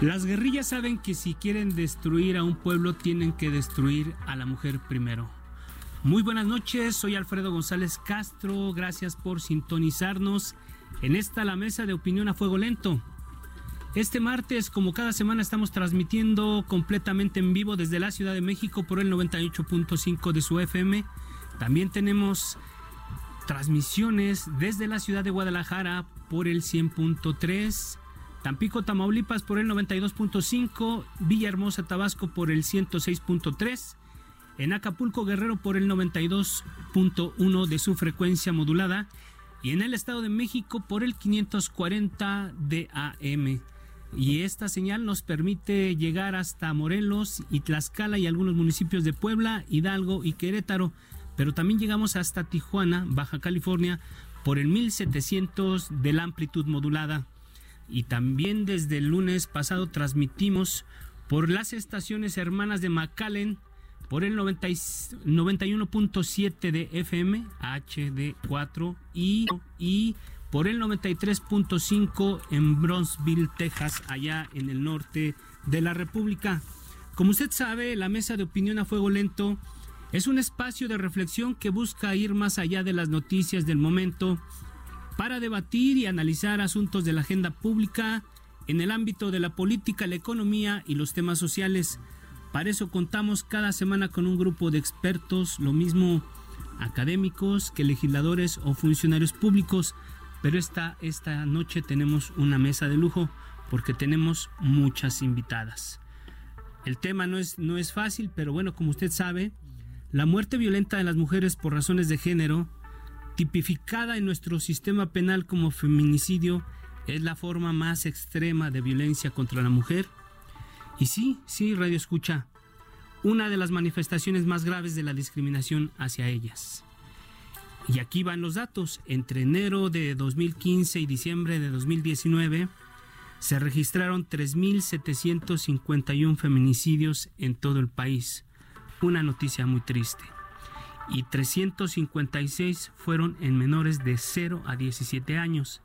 Las guerrillas saben que si quieren destruir a un pueblo tienen que destruir a la mujer primero. Muy buenas noches, soy Alfredo González Castro, gracias por sintonizarnos en esta la mesa de opinión a fuego lento. Este martes, como cada semana, estamos transmitiendo completamente en vivo desde la Ciudad de México por el 98.5 de su FM. También tenemos transmisiones desde la ciudad de Guadalajara por el 100.3 Tampico, Tamaulipas por el 92.5, Villahermosa, Tabasco por el 106.3, en Acapulco, Guerrero por el 92.1 de su frecuencia modulada y en el Estado de México por el 540 de AM. Y esta señal nos permite llegar hasta Morelos y Tlaxcala y algunos municipios de Puebla, Hidalgo y Querétaro, pero también llegamos hasta Tijuana, Baja California, por el 1700 de la amplitud modulada y también desde el lunes pasado transmitimos por las estaciones hermanas de McAllen por el 91.7 de FM HD4 y, y por el 93.5 en Bronzeville, Texas, allá en el norte de la República. Como usted sabe, la mesa de opinión a fuego lento es un espacio de reflexión que busca ir más allá de las noticias del momento para debatir y analizar asuntos de la agenda pública en el ámbito de la política, la economía y los temas sociales. Para eso contamos cada semana con un grupo de expertos, lo mismo académicos que legisladores o funcionarios públicos, pero esta, esta noche tenemos una mesa de lujo porque tenemos muchas invitadas. El tema no es, no es fácil, pero bueno, como usted sabe, la muerte violenta de las mujeres por razones de género tipificada en nuestro sistema penal como feminicidio, es la forma más extrema de violencia contra la mujer. Y sí, sí, Radio Escucha, una de las manifestaciones más graves de la discriminación hacia ellas. Y aquí van los datos. Entre enero de 2015 y diciembre de 2019 se registraron 3.751 feminicidios en todo el país. Una noticia muy triste y 356 fueron en menores de 0 a 17 años.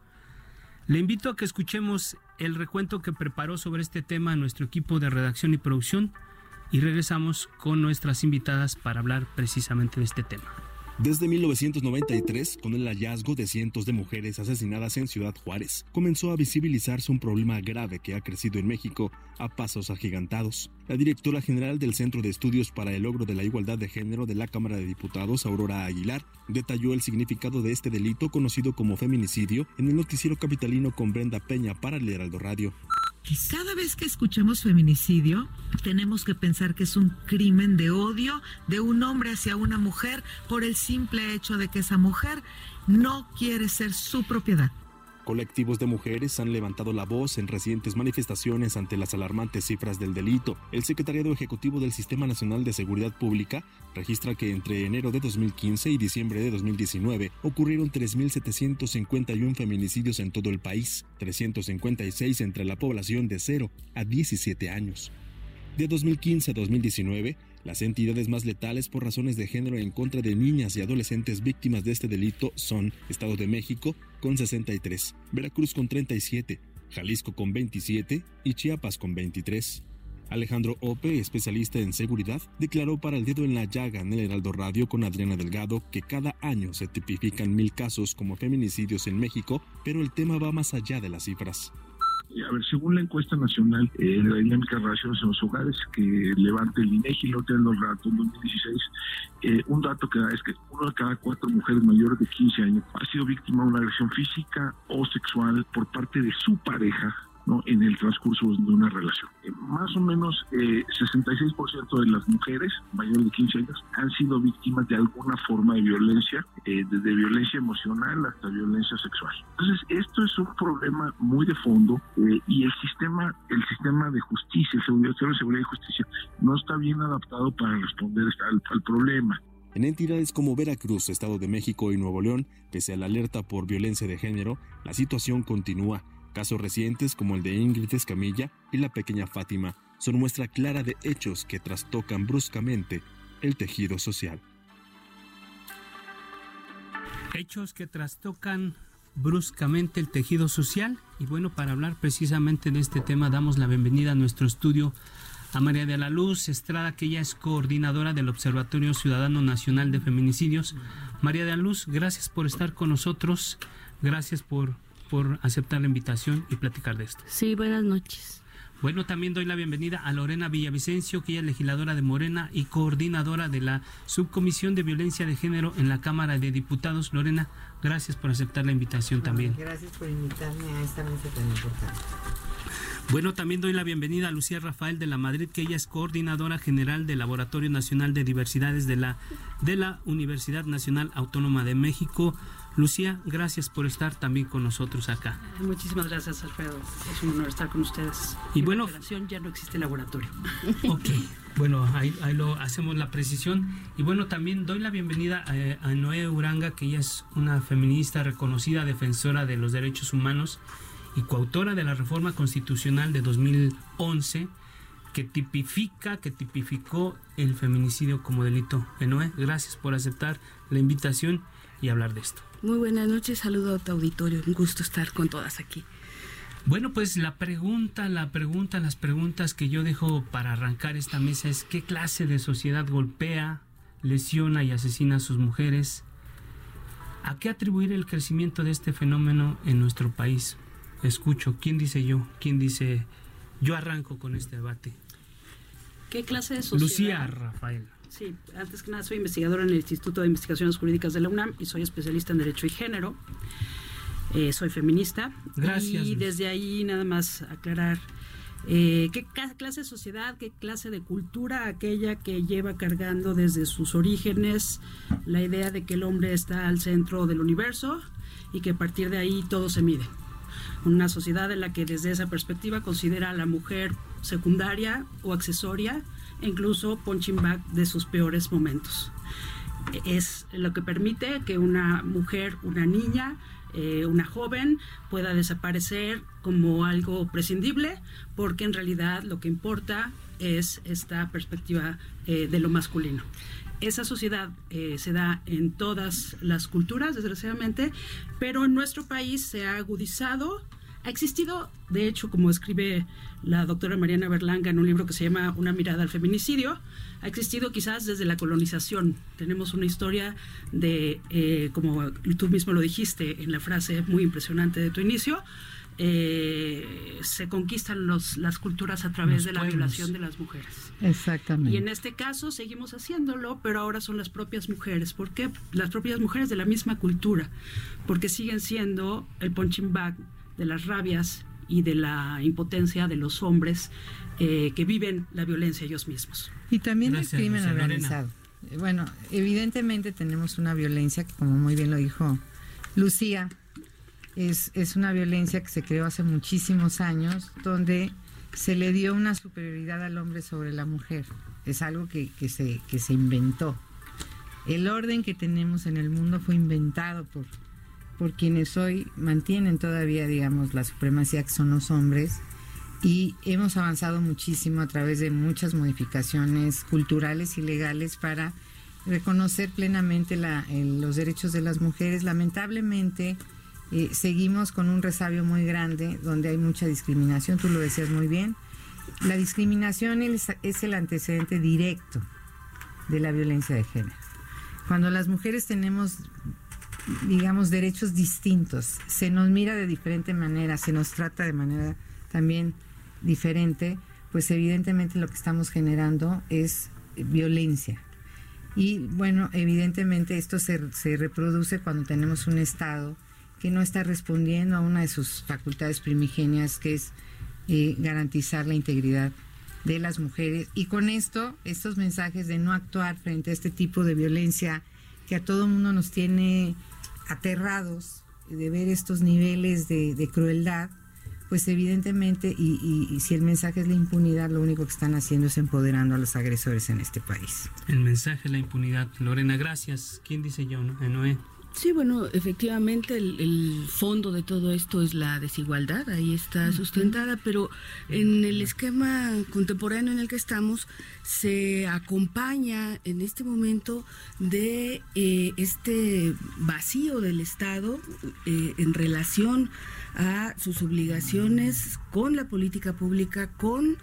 Le invito a que escuchemos el recuento que preparó sobre este tema nuestro equipo de redacción y producción y regresamos con nuestras invitadas para hablar precisamente de este tema. Desde 1993, con el hallazgo de cientos de mujeres asesinadas en Ciudad Juárez, comenzó a visibilizarse un problema grave que ha crecido en México a pasos agigantados. La directora general del Centro de Estudios para el Logro de la Igualdad de Género de la Cámara de Diputados, Aurora Aguilar, detalló el significado de este delito conocido como feminicidio en el noticiero capitalino con Brenda Peña para el Heraldo Radio. Cada vez que escuchemos feminicidio, tenemos que pensar que es un crimen de odio de un hombre hacia una mujer por el simple hecho de que esa mujer no quiere ser su propiedad. Colectivos de mujeres han levantado la voz en recientes manifestaciones ante las alarmantes cifras del delito. El Secretariado Ejecutivo del Sistema Nacional de Seguridad Pública registra que entre enero de 2015 y diciembre de 2019 ocurrieron 3.751 feminicidios en todo el país, 356 entre la población de 0 a 17 años. De 2015 a 2019, las entidades más letales por razones de género en contra de niñas y adolescentes víctimas de este delito son Estado de México con 63, Veracruz con 37, Jalisco con 27 y Chiapas con 23. Alejandro Ope, especialista en seguridad, declaró para el dedo en la llaga en el Heraldo Radio con Adriana Delgado que cada año se tipifican mil casos como feminicidios en México, pero el tema va más allá de las cifras. A ver, según la encuesta nacional eh, de la dinámica de relaciones en los hogares que levanta el INEGI, lo en los datos en 2016, eh, un dato que da es que uno de cada cuatro mujeres mayores de 15 años ha sido víctima de una agresión física o sexual por parte de su pareja ¿no? en el transcurso de una relación. Eh, más o menos eh, 66% de las mujeres mayores de 15 años han sido víctimas de alguna forma de violencia, eh, desde violencia emocional hasta violencia sexual. Entonces, esto es un problema muy de fondo eh, y el sistema, el sistema de justicia, el seguridad, de seguridad y justicia, no está bien adaptado para responder al, al problema. En entidades como Veracruz, Estado de México y Nuevo León, pese a la alerta por violencia de género, la situación continúa. Casos recientes como el de Ingrid Escamilla y la pequeña Fátima son muestra clara de hechos que trastocan bruscamente el tejido social. Hechos que trastocan bruscamente el tejido social. Y bueno, para hablar precisamente de este tema, damos la bienvenida a nuestro estudio a María de la Luz Estrada, que ella es coordinadora del Observatorio Ciudadano Nacional de Feminicidios. María de la Luz, gracias por estar con nosotros, gracias por, por aceptar la invitación y platicar de esto. Sí, buenas noches. Bueno, también doy la bienvenida a Lorena Villavicencio, que ella es legisladora de Morena y coordinadora de la Subcomisión de Violencia de Género en la Cámara de Diputados. Lorena, gracias por aceptar la invitación también. Gracias por invitarme a esta mesa tan importante. Bueno, también doy la bienvenida a Lucía Rafael de la Madrid, que ella es coordinadora general del Laboratorio Nacional de Diversidades de la, de la Universidad Nacional Autónoma de México. Lucía, gracias por estar también con nosotros acá. Muchísimas gracias, Alfredo. Es un honor estar con ustedes. Y en bueno, ya no existe laboratorio. Ok, bueno, ahí, ahí, lo hacemos la precisión. Y bueno, también doy la bienvenida a, a Noé Uranga, que ella es una feminista reconocida, defensora de los derechos humanos y coautora de la reforma constitucional de 2011 que tipifica, que tipificó el feminicidio como delito. Enoe, gracias por aceptar la invitación y hablar de esto. Muy buenas noches, saludo a tu auditorio, un gusto estar con todas aquí. Bueno, pues la pregunta, la pregunta, las preguntas que yo dejo para arrancar esta mesa es qué clase de sociedad golpea, lesiona y asesina a sus mujeres. ¿A qué atribuir el crecimiento de este fenómeno en nuestro país? escucho. ¿Quién dice yo? ¿Quién dice yo arranco con este debate? ¿Qué clase de sociedad? Lucía Rafael. Sí, antes que nada soy investigadora en el Instituto de Investigaciones Jurídicas de la UNAM y soy especialista en Derecho y Género. Eh, soy feminista. Gracias. Y desde ahí nada más aclarar eh, qué clase de sociedad, qué clase de cultura aquella que lleva cargando desde sus orígenes la idea de que el hombre está al centro del universo y que a partir de ahí todo se mide una sociedad en la que desde esa perspectiva considera a la mujer secundaria o accesoria incluso punching bag de sus peores momentos. Es lo que permite que una mujer, una niña, eh, una joven pueda desaparecer como algo prescindible porque en realidad lo que importa es esta perspectiva eh, de lo masculino esa sociedad eh, se da en todas las culturas, desgraciadamente, pero en nuestro país se ha agudizado ha existido, de hecho, como escribe la doctora Mariana Berlanga en un libro que se llama Una mirada al feminicidio, ha existido quizás desde la colonización. Tenemos una historia de, eh, como tú mismo lo dijiste en la frase muy impresionante de tu inicio, eh, se conquistan los, las culturas a través los de la pueblos. violación de las mujeres. Exactamente. Y en este caso seguimos haciéndolo, pero ahora son las propias mujeres. ¿Por qué? Las propias mujeres de la misma cultura, porque siguen siendo el punching bag de las rabias y de la impotencia de los hombres eh, que viven la violencia ellos mismos. Y también Gracias, el crimen organizado. Bueno, evidentemente tenemos una violencia que, como muy bien lo dijo Lucía, es, es una violencia que se creó hace muchísimos años, donde se le dio una superioridad al hombre sobre la mujer. Es algo que, que, se, que se inventó. El orden que tenemos en el mundo fue inventado por, por quienes hoy mantienen todavía, digamos, la supremacía que son los hombres. Y hemos avanzado muchísimo a través de muchas modificaciones culturales y legales para reconocer plenamente la, el, los derechos de las mujeres. Lamentablemente, eh, seguimos con un resabio muy grande donde hay mucha discriminación, tú lo decías muy bien. La discriminación es, es el antecedente directo de la violencia de género. Cuando las mujeres tenemos digamos, derechos distintos. Se nos mira de diferente manera, se nos trata de manera también diferente, pues evidentemente lo que estamos generando es violencia. Y bueno, evidentemente esto se, se reproduce cuando tenemos un Estado que no está respondiendo a una de sus facultades primigenias, que es eh, garantizar la integridad de las mujeres. Y con esto, estos mensajes de no actuar frente a este tipo de violencia que a todo mundo nos tiene aterrados de ver estos niveles de, crueldad, pues evidentemente, y, y, si el mensaje es la impunidad, lo único que están haciendo es empoderando a los agresores en este país. El mensaje es la impunidad. Lorena, gracias. ¿Quién dice yo? ¿no? Noé. Sí, bueno, efectivamente el, fondo de todo esto es la desigualdad, ahí está sustentada, pero en el esquema contemporáneo en el que estamos se acompaña en este momento de eh, este vacío del Estado eh, en relación a sus obligaciones con la política pública, con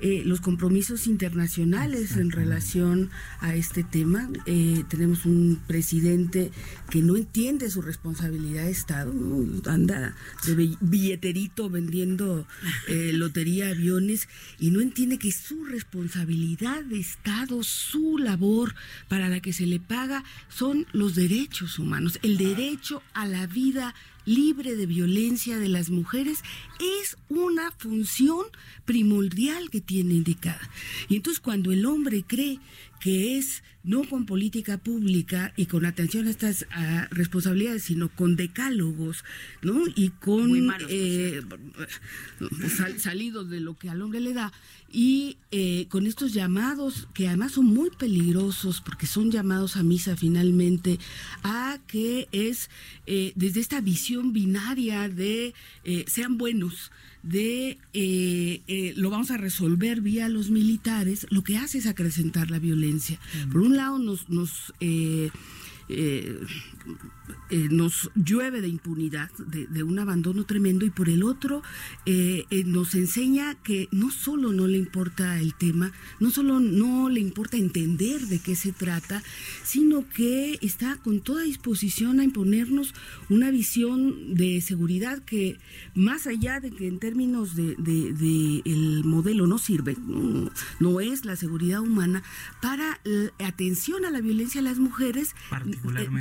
eh, los compromisos internacionales en relación a este tema. Eh, tenemos un presidente que no entiende su responsabilidad de Estado, anda de billeterito vendiendo eh, lotería, aviones, y no entiende que su responsabilidad de Estado, su labor para la que se le paga, son los derechos humanos, el derecho a la vida libre de violencia de las mujeres es una función primordial que tiene indicada. Y entonces cuando el hombre cree que es no con política pública y con atención a estas responsabilidades, sino con decálogos, ¿no? Y con eh, salidos de lo que al hombre le da y eh, con estos llamados que además son muy peligrosos porque son llamados a misa finalmente a que es eh, desde esta visión binaria de sean buenos de eh, eh, lo vamos a resolver vía los militares, lo que hace es acrecentar la violencia. Por un lado nos, nos eh, eh, eh, nos llueve de impunidad, de, un abandono tremendo, y por el otro eh, nos enseña que no solo no le importa el tema, no solo no le importa entender de qué se trata, sino que está con toda disposición a imponernos una visión de seguridad que más allá de que en términos de, el modelo no sirve, no, es la seguridad humana, para atención a la violencia a las mujeres,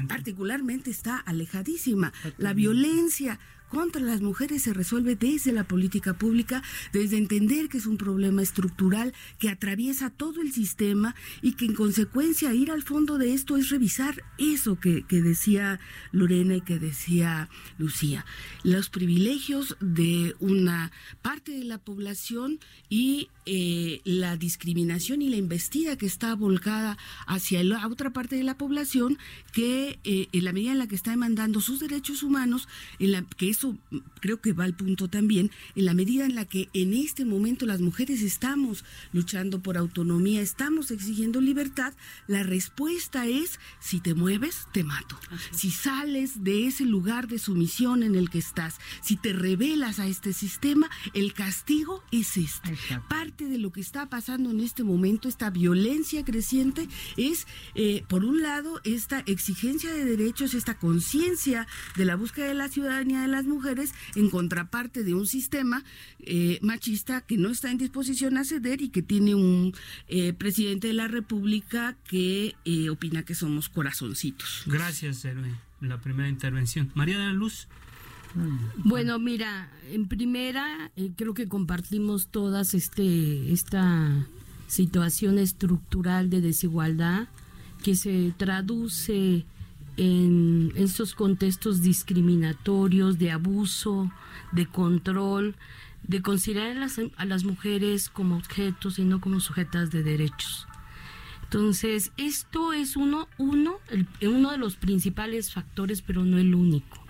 particularmente, está alejadísima. La violencia contra las mujeres se resuelve desde la política pública, desde entender que es un problema estructural que atraviesa todo el sistema y que en consecuencia ir al fondo de esto es revisar eso que, decía Lorena y que decía Lucía, los privilegios de una parte de la población y eh, la discriminación y la investida que está volcada hacia la otra parte de la población que eh, en la medida en la que está demandando sus derechos humanos, en la que es eso creo que va al punto también, en la medida en la que en este momento las mujeres estamos luchando por autonomía, estamos exigiendo libertad, la respuesta es, si te mueves, te mato. Si sales de ese lugar de sumisión en el que estás, si te revelas a este sistema, el castigo es este. Parte de lo que está pasando en este momento, esta violencia creciente, es, eh, por un lado, esta exigencia de derechos, esta conciencia de la búsqueda de la ciudadanía de las mujeres en contraparte de un sistema eh, machista que no está en disposición a ceder y que tiene un eh, presidente de la República que eh, opina que somos corazoncitos. Gracias, Héroe. La primera intervención. María de la Luz. Bueno, mira, en primera creo que compartimos todas este esta situación estructural de desigualdad que se traduce en estos contextos discriminatorios, de abuso, de control, de considerar a las, mujeres como objetos y no como sujetas de derechos. Entonces, esto es uno, uno, uno de los principales factores, pero no el único.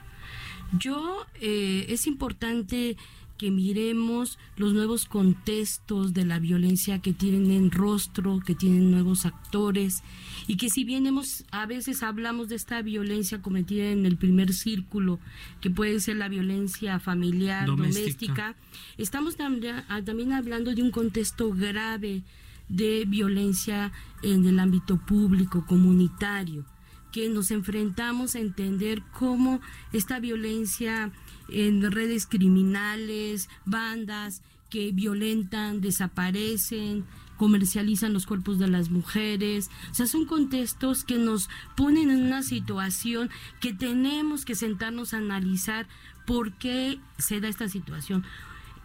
Yo, eh, es importante que miremos los nuevos contextos de la violencia que tienen rostro, que tienen nuevos actores. Y que si bien hemos a veces hablamos de esta violencia cometida en el primer círculo, que puede ser la violencia familiar, doméstica, estamos ah, también hablando de un contexto grave de violencia en el ámbito público, comunitario, que nos enfrentamos a entender cómo esta violencia en redes criminales, bandas que violentan, desaparecen, comercializan los cuerpos de las mujeres. O sea, son contextos que nos ponen en una situación que tenemos que sentarnos a analizar por qué se da esta situación.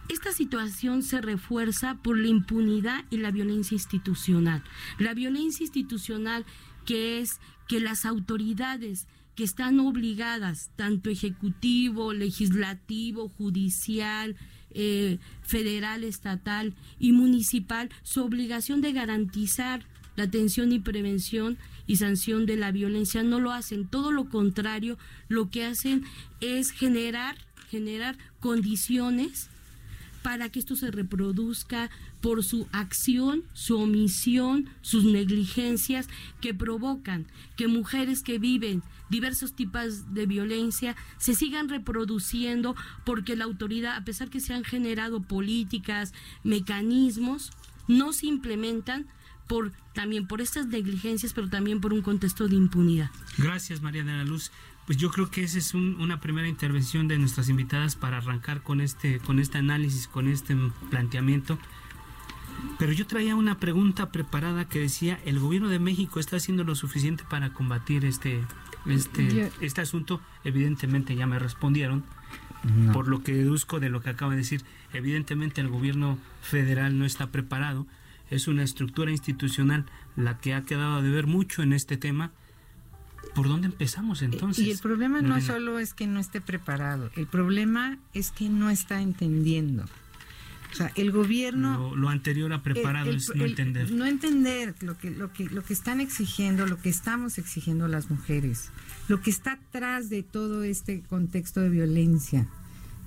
esta situación se refuerza por la impunidad y la violencia institucional. La violencia institucional que es que las autoridades que están obligadas, tanto ejecutivo, legislativo, judicial, eh, federal, estatal y municipal, su obligación de garantizar la atención y prevención y sanción de la violencia. No lo hacen, todo lo contrario, lo que hacen es generar generar condiciones para que esto se reproduzca por su acción, su omisión, sus negligencias que provocan que mujeres que viven diversos tipos de violencia se sigan reproduciendo porque la autoridad, a pesar que se han generado políticas, mecanismos, no se implementan por también por estas negligencias, pero también por un contexto de impunidad. Gracias, María de la Luz. Pues yo creo que esa es una primera intervención de nuestras invitadas para arrancar con este, con este análisis, con este planteamiento. Pero yo traía una pregunta preparada que decía, ¿el gobierno de México está haciendo lo suficiente para combatir este, este, este asunto? Evidentemente ya me respondieron. Por lo que deduzco de lo que acaba de decir, evidentemente el gobierno federal no está preparado. Es una estructura institucional la que ha quedado de ver mucho en este tema ¿Por dónde empezamos entonces? Y el problema no solo es que no esté preparado, el problema es que no está entendiendo. O sea, el gobierno... Lo, anterior a preparado es no entender. No entender lo que, lo, que, lo que están exigiendo, lo que estamos exigiendo las mujeres, lo que está atrás de todo este contexto de violencia,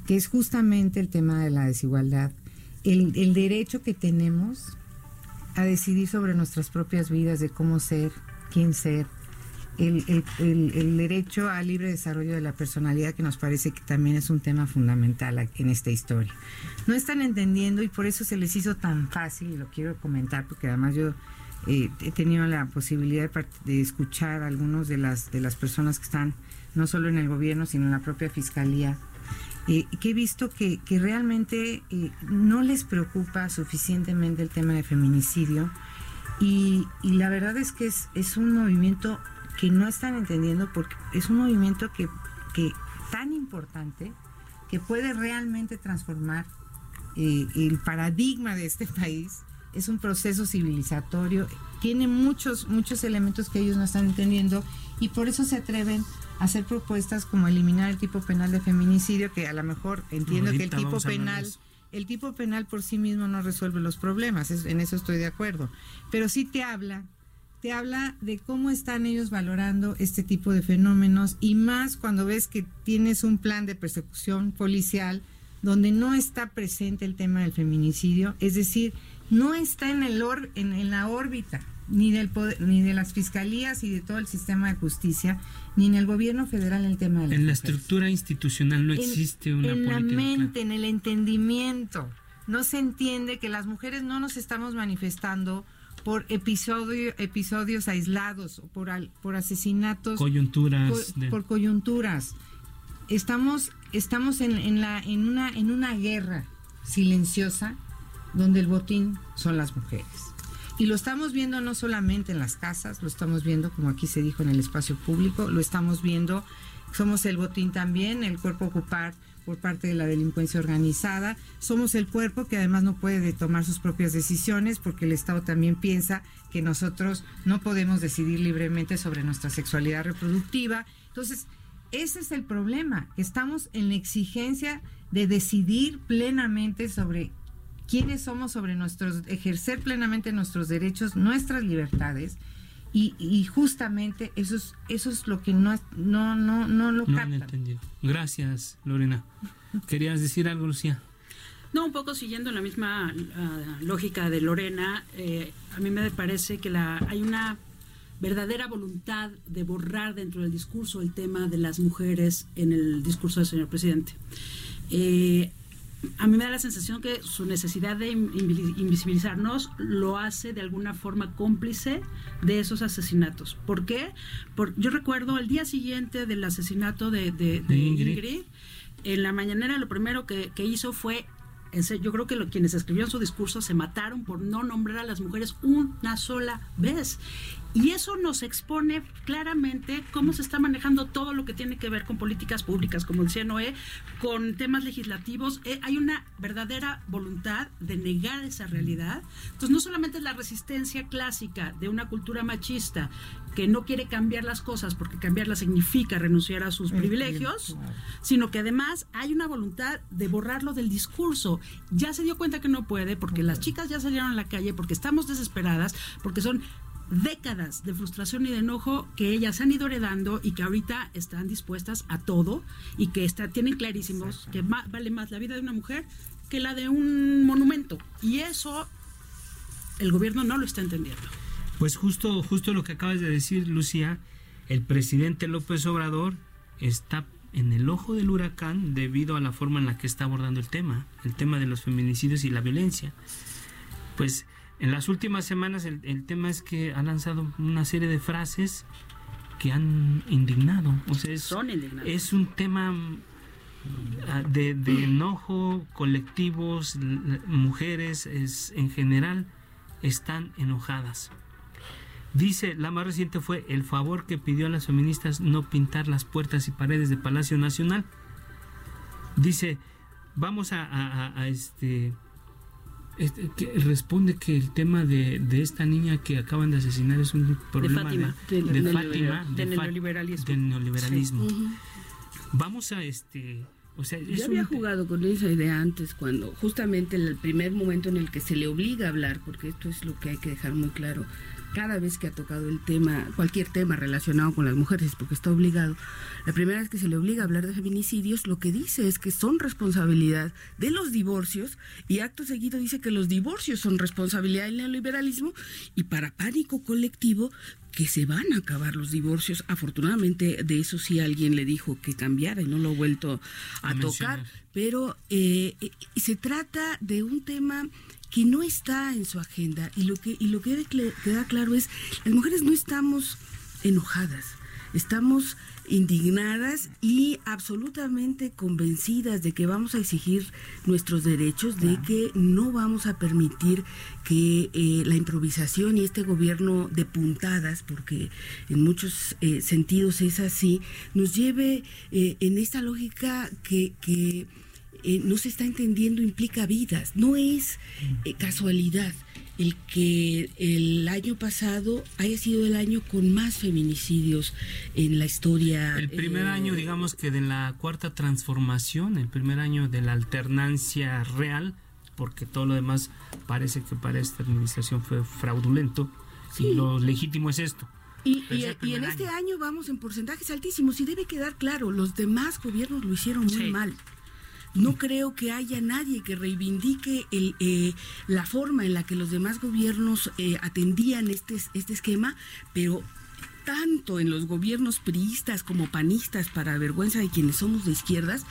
que es justamente el tema de la desigualdad, el, el derecho que tenemos a decidir sobre nuestras propias vidas, de cómo ser, quién ser, el, el, derecho al libre desarrollo de la personalidad, que nos parece que también es un tema fundamental en esta historia. No están entendiendo y por eso se les hizo tan fácil, y lo quiero comentar, porque además yo eh, he tenido la posibilidad de, escuchar a algunos de las, de las personas que están no solo en el gobierno, sino en la propia fiscalía, eh, que he visto que, que realmente eh, no les preocupa suficientemente el tema de feminicidio. Y, y la verdad es que es, es un movimiento que no están entendiendo porque es un movimiento que, que tan importante que puede realmente transformar eh, el paradigma de este país. Es un proceso civilizatorio, tiene muchos, muchos elementos que ellos no están entendiendo y por eso se atreven a hacer propuestas como eliminar el tipo penal de feminicidio, que a lo mejor entiendo que el tipo penal, el tipo penal por sí mismo no resuelve los problemas, en eso estoy de acuerdo, pero sí te habla te habla de cómo están ellos valorando este tipo de fenómenos y más cuando ves que tienes un plan de persecución policial donde no está presente el tema del feminicidio, es decir, no está en el en, la órbita ni del ni de las fiscalías y de todo el sistema de justicia, ni en el gobierno federal el tema de En la estructura institucional no existe una en política. En la mente, en el entendimiento. No se entiende que las mujeres no nos estamos manifestando por episodio, episodios aislados, por, por asesinatos. Coyunturas. Por, coyunturas. Estamos, estamos en, en, la, en, una, en una guerra silenciosa donde el botín son las mujeres. Y lo estamos viendo no solamente en las casas, lo estamos viendo, como aquí se dijo, en el espacio público, lo estamos viendo, somos el botín también, el cuerpo ocupar por parte de la delincuencia organizada. Somos el cuerpo que además no puede tomar sus propias decisiones porque el Estado también piensa que nosotros no podemos decidir libremente sobre nuestra sexualidad reproductiva. Entonces, ese es el problema, estamos en la exigencia de decidir plenamente sobre quiénes somos, sobre nuestros, ejercer plenamente nuestros derechos, nuestras libertades y, justamente eso es, eso es lo que no, no, no, no lo no entendido. Gracias, Lorena. ¿Querías decir algo, Lucía? No, un poco siguiendo la misma ah, lógica de Lorena, eh, a mí me parece que la, hay una verdadera voluntad de borrar dentro del discurso el tema de las mujeres en el discurso del señor presidente. Eh, a mí me da la sensación que su necesidad de invisibilizarnos lo hace de alguna forma cómplice de esos asesinatos. ¿Por qué? yo recuerdo el día siguiente del asesinato de, Ingrid. en la mañanera lo primero que, hizo fue yo creo que quienes escribieron su discurso se mataron por no nombrar a las mujeres una sola vez. Y eso nos expone claramente cómo se está manejando todo lo que tiene que ver con políticas públicas, como decía Noé, con temas legislativos. Eh, hay una verdadera voluntad de negar esa realidad. Entonces, no solamente es la resistencia clásica de una cultura machista que no quiere cambiar las cosas porque cambiarlas significa renunciar a sus privilegios, sino que además hay una voluntad de borrarlo del discurso. Ya se dio cuenta que no puede porque las chicas ya salieron a la calle, porque estamos desesperadas, porque son décadas de frustración y de enojo que ellas han ido heredando y que ahorita están dispuestas a todo y que está, tienen clarísimos que vale más la vida de una mujer que la de un monumento. Y eso el gobierno no lo está entendiendo. Pues justo, justo lo que acabas de decir, Lucía, el presidente López Obrador está en el ojo del huracán debido a la forma en la que está abordando el tema, el tema de los feminicidios y la violencia. Pues en las últimas semanas el, tema es que ha lanzado una serie de frases que han indignado. O sea, es, es un tema ah, de, enojo, colectivos, mujeres es, en general están enojadas. Dice, la más reciente fue el favor que pidió a las feministas no pintar las puertas y paredes de Palacio Nacional. Dice, vamos a, a este este, que responde que el tema de, de, esta niña que acaban de asesinar es un problema de Fátima, de, Fátima, del neoliberalismo. Del neoliberalismo. Vamos a este... O sea, Yo había jugado con esa idea antes, cuando justamente el primer momento en el que se le obliga a hablar, porque esto es lo que hay que dejar muy claro, cada vez que ha tocado el tema, cualquier tema relacionado con las mujeres, porque está obligado, la primera vez que se le obliga a hablar de feminicidios, lo que dice es que son responsabilidad de los divorcios y acto seguido dice que los divorcios son responsabilidad del neoliberalismo y para pánico colectivo que se van a acabar los divorcios. Afortunadamente de eso sí alguien le dijo que cambiara y no lo ha vuelto a, tocar, pero eh, eh, se trata de un tema que no está en su agenda. Y lo que y lo que queda claro es las mujeres no estamos enojadas estamos indignadas y absolutamente convencidas de que vamos a exigir nuestros derechos, de que no vamos a permitir que eh, la improvisación y este gobierno de puntadas, porque en muchos eh, sentidos es así, nos lleve eh, en esta lógica que, que eh, no se está entendiendo implica vidas, no es eh, casualidad el que el año pasado haya sido el año con más feminicidios en la historia. El primer eh, año, digamos que de la cuarta transformación, el primer año de la alternancia real, porque todo lo demás parece que para esta administración fue fraudulento y lo legítimo es esto. Y, en este año vamos en porcentajes altísimos y debe quedar claro, los demás gobiernos lo hicieron muy mal. No creo que haya nadie que reivindique el, eh, la forma en la que los demás gobiernos eh, atendían este, este esquema, pero tanto en los gobiernos priistas como panistas, para vergüenza de quienes somos de izquierdas,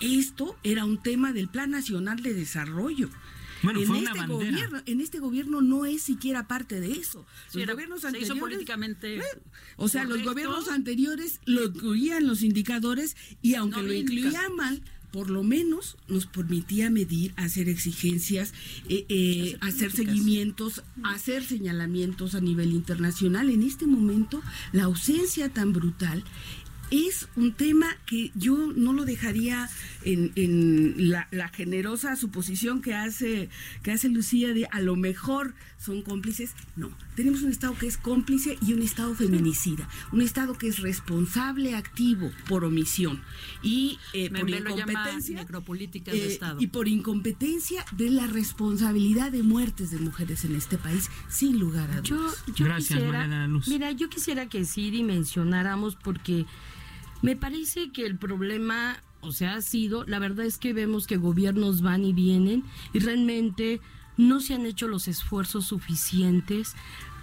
esto era un tema del Plan Nacional de Desarrollo. Bueno, en, este gobierno, en este gobierno no es siquiera parte de eso. Los gobiernos anteriores, políticamente. o sea, los gobiernos anteriores lo incluían los indicadores y aunque lo incluían mal, por lo menos nos permitía medir, hacer exigencias, eh, eh, hacer seguimientos, hacer señalamientos a nivel internacional. En este momento, la ausencia tan brutal es un tema que yo no lo dejaría en, la, generosa suposición que hace, que hace Lucía de a lo mejor son cómplices. No, tenemos un Estado que es cómplice y un Estado feminicida, un Estado que es responsable activo por omisión y eh, por incompetencia de eh, y por incompetencia de la responsabilidad de muertes de mujeres en este país, sin lugar a dudas. Gracias, Mira, yo quisiera que sí dimensionáramos porque me parece que el problema, o sea, ha sido, la verdad es que vemos que gobiernos van y vienen y realmente no se han hecho los esfuerzos suficientes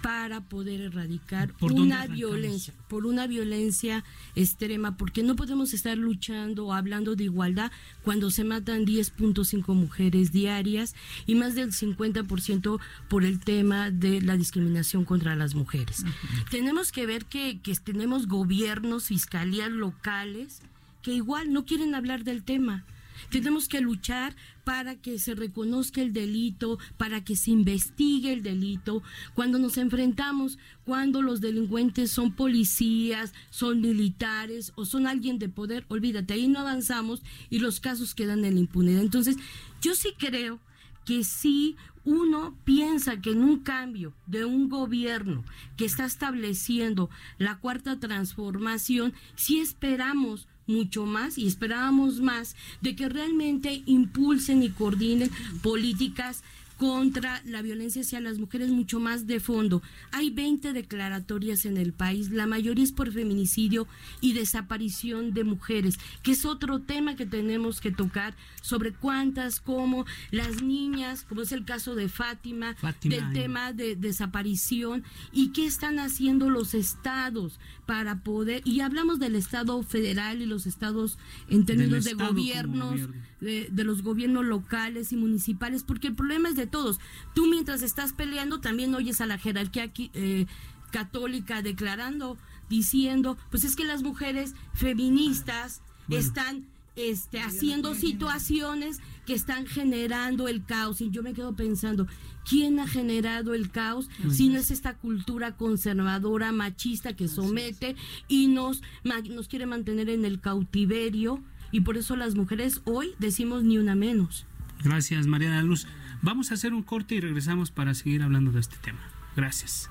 para poder erradicar una violencia, por una violencia extrema, porque no podemos estar luchando o hablando de igualdad cuando se matan 10.5 mujeres diarias y más del 50% por el tema de la discriminación contra las mujeres. Tenemos que ver que, que tenemos gobiernos, fiscalías locales que igual no quieren hablar del tema Tenemos que luchar para que se reconozca el delito, para que se investigue el delito. Cuando nos enfrentamos, cuando los delincuentes son policías, son militares o son alguien de poder, olvídate, ahí no avanzamos y los casos quedan en la impunidad. Entonces, yo sí creo que si uno piensa que en un cambio de un gobierno que está estableciendo la cuarta transformación, si esperamos mucho más y esperábamos más de que realmente impulsen y coordinen políticas contra la violencia hacia las mujeres mucho más de fondo. Hay 20 declaratorias en el país, la mayoría es por feminicidio y desaparición de mujeres, que es otro tema que tenemos que tocar sobre cuántas, cómo las niñas, como es el caso de Fátima, del tema de desaparición y qué están haciendo los estados para poder, y hablamos del Estado federal y los estados en términos de gobiernos, de, de los gobiernos locales y municipales, porque el problema es de todos. Tú mientras estás peleando también oyes a la jerarquía eh, católica declarando, diciendo, pues es que las mujeres feministas están este, haciendo situaciones que están generando el caos. Y yo me quedo pensando, ¿quién ha generado el caos si no es esta cultura conservadora, machista que somete y nos, nos quiere mantener en el cautiverio? Y por eso las mujeres hoy decimos ni una menos. Gracias, la Luz. Vamos a hacer un corte y regresamos para seguir hablando de este tema. Gracias.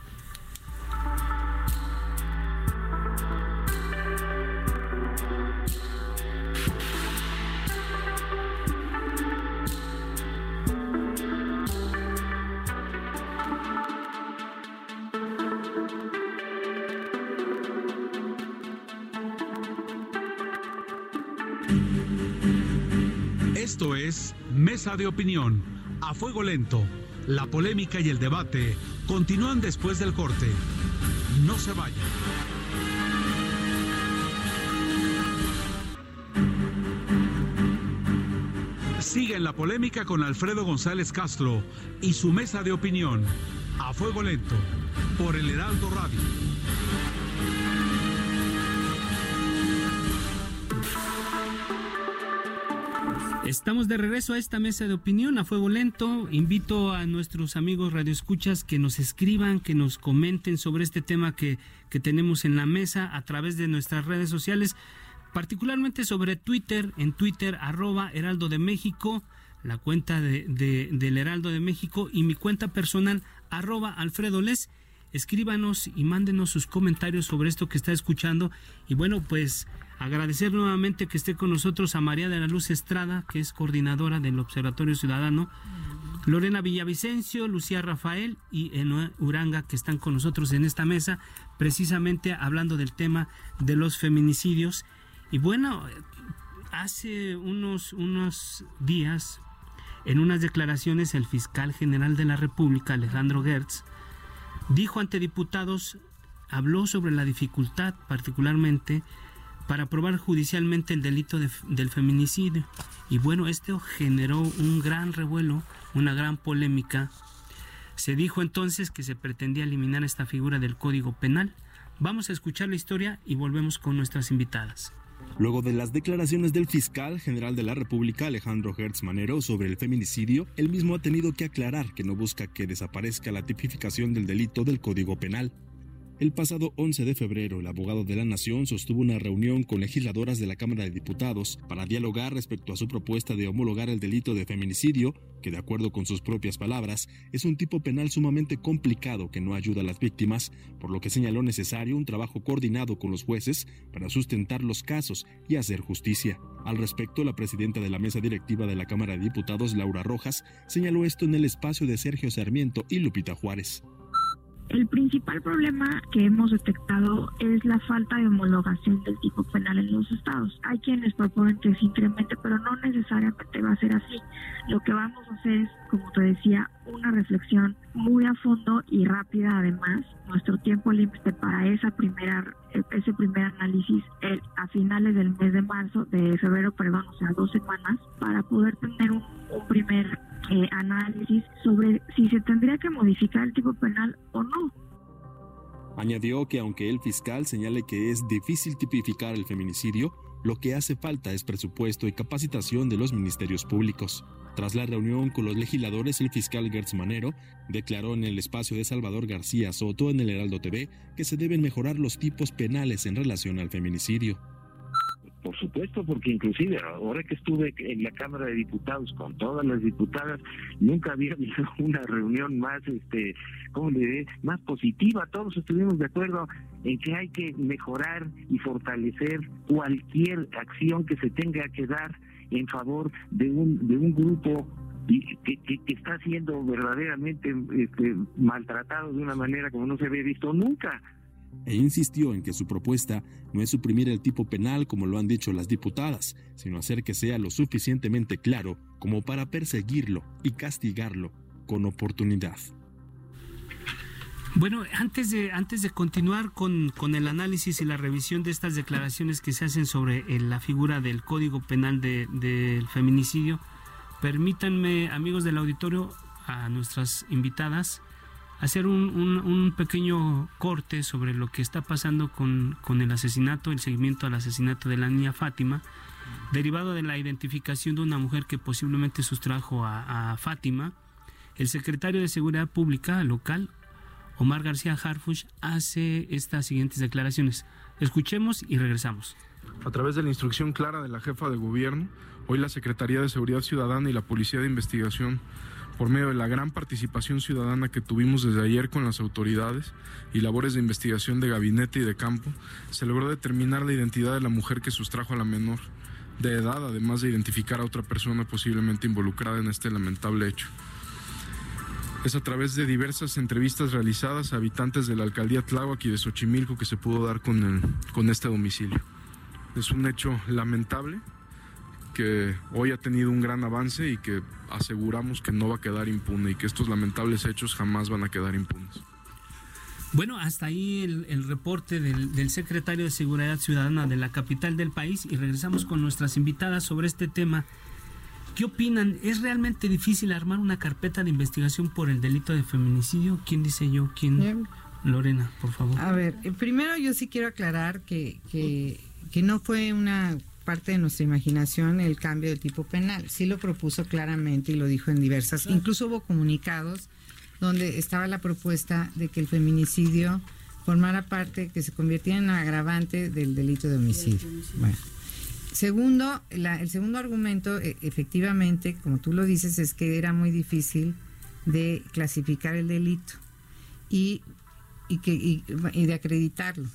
Esto es Mesa de Opinión a fuego lento. La polémica y el debate continúan después del corte. No se vayan. Sigue en la polémica con Alfredo González Castro y su mesa de opinión. A fuego lento. Por el Heraldo Radio. Estamos de regreso a esta mesa de opinión a fuego lento. Invito a nuestros amigos radioescuchas que nos escriban, que nos comenten sobre este tema que, que tenemos en la mesa a través de nuestras redes sociales, particularmente sobre Twitter, en Twitter arroba Heraldo de México, la cuenta de, del Heraldo de México y mi cuenta personal arroba Alfredo Les. Escríbanos y mándenos sus comentarios sobre esto que está escuchando. Y bueno, pues Agradecer nuevamente que esté con nosotros a María de la Luz Estrada, que es coordinadora del Observatorio Ciudadano, Lorena Villavicencio, Lucía Rafael y Enoe Uranga, que están con nosotros en esta mesa, precisamente hablando del tema de los feminicidios. Y bueno, hace unos, unos días, en unas declaraciones, el fiscal general de la República, Alejandro Gertz, dijo ante diputados, habló sobre la dificultad particularmente para probar judicialmente el delito del feminicidio. Y bueno, esto generó un gran revuelo, una gran polémica. Se dijo entonces que se pretendía eliminar esta figura del Código Penal. Vamos a escuchar la historia y volvemos con nuestras invitadas. Luego de las declaraciones del fiscal general de la República, Alejandro Hertz Manero, sobre el feminicidio, él mismo ha tenido que aclarar que no busca que desaparezca la tipificación del delito del Código Penal. El pasado 11 de febrero, el abogado de la Nación sostuvo una reunión con legisladoras de la Cámara de Diputados para dialogar respecto a su propuesta de homologar el delito de feminicidio, que de acuerdo con sus propias palabras, es un tipo penal sumamente complicado que no ayuda a las víctimas, por lo que señaló necesario un trabajo coordinado con los jueces para sustentar los casos y hacer justicia. Al respecto, la presidenta de la mesa directiva de la Cámara de Diputados, Laura Rojas, señaló esto en el espacio de Sergio Sarmiento y Lupita Juárez. El principal problema que hemos detectado es la falta de homologación del tipo penal en los estados. Hay quienes proponen que se incremente, pero no necesariamente va a ser así. Lo que vamos a hacer es, como te decía, una reflexión muy a fondo y rápida además. Nuestro tiempo límite para esa primera, ese primer análisis a finales del mes de marzo, de febrero, perdón, o sea, dos semanas, para poder tener un, un primer eh, análisis sobre si se tendría que modificar el tipo penal o no. Añadió que aunque el fiscal señale que es difícil tipificar el feminicidio, Lo que hace falta es presupuesto y capacitación de los ministerios públicos. Tras la reunión con los legisladores, el fiscal Gertz Manero declaró en el espacio de Salvador García Soto en el Heraldo TV que se deben mejorar los tipos penales en relación al feminicidio. Por supuesto, porque inclusive ahora que estuve en la Cámara de Diputados con todas las diputadas, nunca había habido una reunión más, este, ¿cómo le diré? Más positiva. Todos estuvimos de acuerdo en que hay que mejorar y fortalecer cualquier acción que se tenga que dar en favor de un, de un grupo que, que, está siendo verdaderamente este, maltratado de una manera como no se había visto nunca. E insistió en que su propuesta no es suprimir el tipo penal como lo han dicho las diputadas, sino hacer que sea lo suficientemente claro como para perseguirlo y castigarlo con oportunidad. Bueno, antes de, antes de continuar con, con, el análisis y la revisión de estas declaraciones que se hacen sobre eh, la figura del Código Penal del feminicidio, permítanme, amigos del auditorio, a nuestras invitadas, hacer un, un, pequeño corte sobre lo que está pasando con, con, el asesinato, el seguimiento al asesinato de la niña Fátima, derivado de la identificación de una mujer que posiblemente sustrajo a, a Fátima. El secretario de Seguridad Pública local, Omar García Harfush hace estas siguientes declaraciones. Escuchemos y regresamos. A través de la instrucción clara de la jefa de gobierno, hoy la Secretaría de Seguridad Ciudadana y la Policía de Investigación, por medio de la gran participación ciudadana que tuvimos desde ayer con las autoridades y labores de investigación de gabinete y de campo, se logró determinar la identidad de la mujer que sustrajo a la menor de edad, además de identificar a otra persona posiblemente involucrada en este lamentable hecho. Es a través de diversas entrevistas realizadas a habitantes de la alcaldía Tláhuac y de Xochimilco que se pudo dar con, con este domicilio. Es un hecho lamentable que hoy ha tenido un gran avance y que aseguramos que no va a quedar impune y que estos lamentables hechos jamás van a quedar impunes. Bueno, hasta ahí el, el reporte del, del, secretario de Seguridad Ciudadana de la capital del país y regresamos con nuestras invitadas sobre este tema ¿Qué opinan? ¿Es realmente difícil armar una carpeta de investigación por el delito de feminicidio? ¿Quién dice yo? ¿Quién? Lorena, por favor. A ver, eh, primero yo sí quiero aclarar que, que, que no fue una parte de nuestra imaginación el cambio de tipo penal. Sí lo propuso claramente y lo dijo en diversas, incluso hubo comunicados donde estaba la propuesta de que el feminicidio formara parte, que se convirtiera en agravante del delito de homicidio. Bueno. Segundo, el segundo argumento, e, efectivamente, como tú lo dices, es que era muy difícil de clasificar el delito y, y, que, y, de acreditarlo.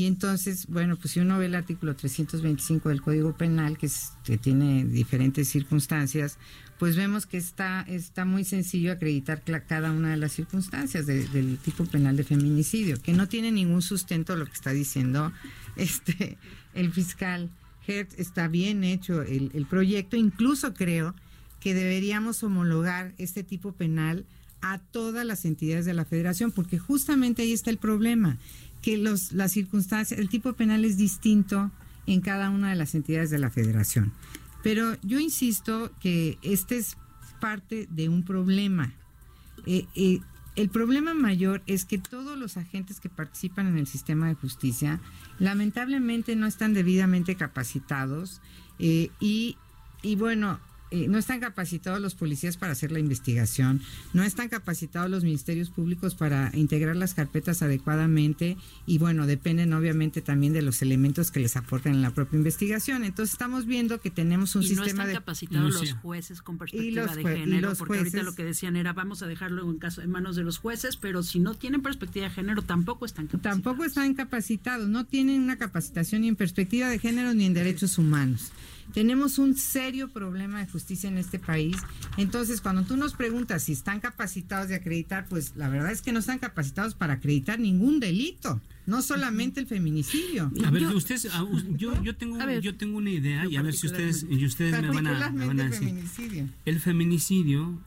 Y entonces, bueno, pues si uno ve el artículo 325 del Código Penal, que, que tiene diferentes circunstancias, pues vemos que está, está muy sencillo acreditar cada una de las circunstancias del tipo penal de feminicidio, que no tiene ningún sustento lo que está diciendo este el fiscal está bien hecho el proyecto, incluso creo que deberíamos homologar este tipo penal a todas las entidades de la federación, porque justamente ahí está el problema, que los, las circunstancias, el tipo penal es distinto en cada una de las entidades de la federación. Pero yo insisto que este es parte de un problema. Eh, eh, el problema mayor es que todos los agentes que participan en el sistema de justicia lamentablemente no están debidamente capacitados eh, y, y bueno, eh, no están capacitados los policías para hacer la investigación, no están capacitados los ministerios públicos para integrar las carpetas adecuadamente y bueno, dependen obviamente también de los elementos que les aporten en la propia investigación. Entonces estamos viendo que tenemos un y sistema no están de... capacitados los jueces con perspectiva de género, porque ahorita lo que decían era vamos a dejarlo en, caso, en manos de los jueces, pero si no tienen perspectiva de género tampoco están capacitados. Tampoco están capacitados, no tienen una capacitación ni en perspectiva de género ni en derechos humanos. Tenemos un serio problema de justicia en este país. Entonces, cuando tú nos preguntas si están capacitados de acreditar, pues la verdad es que no están capacitados para acreditar ningún delito, no solamente el feminicidio. A ver, ustedes, ah, yo, yo, tengo, yo tengo una idea y a ver si ustedes, y ustedes me van a, me van a decir. Feminicidio. El feminicidio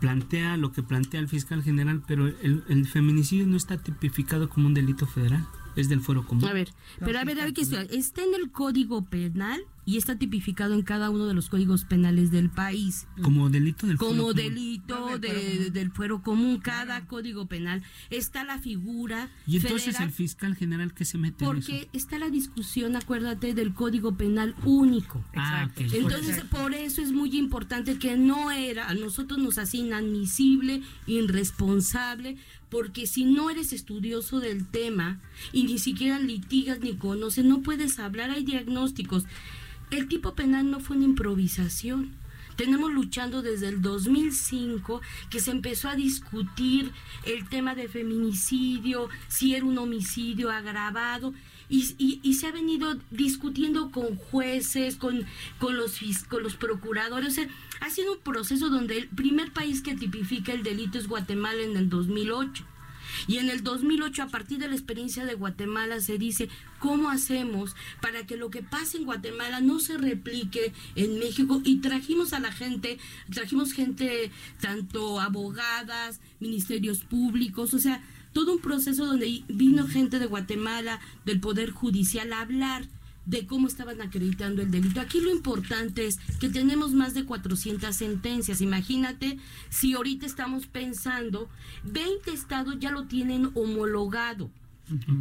plantea lo que plantea el fiscal general, pero el, el feminicidio no está tipificado como un delito federal es del fuero común. A ver, pero a ver, a ver, ¿qué? ¿Está en el Código Penal y está tipificado en cada uno de los códigos penales del país. Como delito del Como delito del fuero común, cada código penal. Está la figura. Y entonces el fiscal general que se mete Porque en eso? está la discusión, acuérdate, del código penal único. Ah, Entonces, por eso es muy importante que no era, a nosotros nos hace inadmisible, irresponsable, porque si no eres estudioso del tema y ni siquiera litigas ni conoces, no puedes hablar, hay diagnósticos. El tipo penal no fue una improvisación. Tenemos luchando desde el 2005 que se empezó a discutir el tema de feminicidio, si era un homicidio agravado. Y, se ha venido discutiendo con jueces, con, con, los, con los procuradores. ha sido un proceso donde el primer país que tipifica el delito es Guatemala en el 2008. Y en el 2008, a partir de la experiencia de Guatemala, se dice, ¿cómo hacemos para que lo que pase en Guatemala no se replique en México? Y trajimos a la gente, trajimos gente, tanto abogadas, ministerios públicos, o sea, todo un proceso donde vino gente de Guatemala, del Poder Judicial, a hablar de cómo estaban acreditando el delito. Aquí lo importante es que tenemos más de 400 sentencias. Imagínate si ahorita estamos pensando, 20 estados ya lo tienen homologado.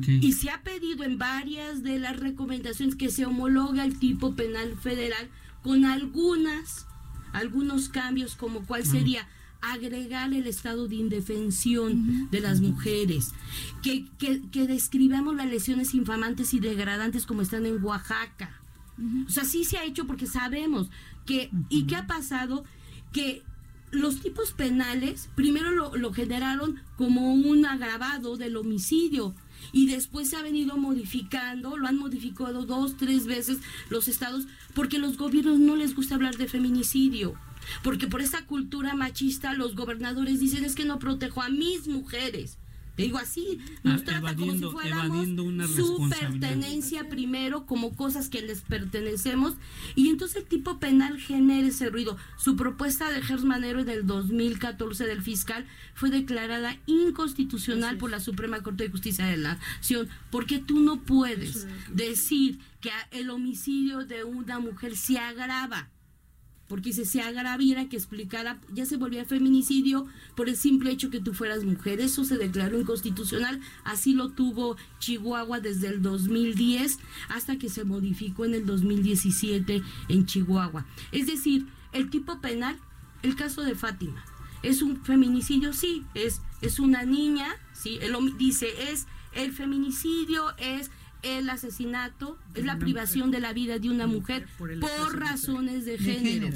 Y se ha pedido en varias de las recomendaciones que se homologue el tipo penal federal con algunas, algunos cambios como cuál sería agregar el estado de indefensión de las mujeres, que, que, describamos las lesiones infamantes y degradantes como están en Oaxaca. O sea, sí se ha hecho porque sabemos que, ¿y qué ha pasado? Que los tipos penales primero lo, lo, generaron como un agravado del homicidio y después se ha venido modificando, lo han modificado dos, tres veces los estados porque los gobiernos no les gusta hablar de feminicidio. Porque por esa cultura machista los gobernadores dicen es que no protejo a mis mujeres. Te digo así, nos ah, trata como si fuéramos su pertenencia primero, como cosas que les pertenecemos, y entonces el tipo penal genera ese ruido. Su propuesta de Gers Manero del 2014 del fiscal fue declarada inconstitucional por la Suprema Corte de Justicia de la Nación, porque tú no puedes decir que el homicidio de una mujer se agrava porque si se agraviera que explicara, ya se volvía feminicidio por el simple hecho que tú fueras mujer. Eso se declaró inconstitucional, así lo tuvo Chihuahua desde el 2010 hasta que se modificó en el 2017 en Chihuahua. Es decir, el tipo penal, el caso de Fátima, ¿es un feminicidio? Sí, es, es una niña, sí, él dice, es el feminicidio, es el asesinato es la privación de la vida de una mujer por, razones de género.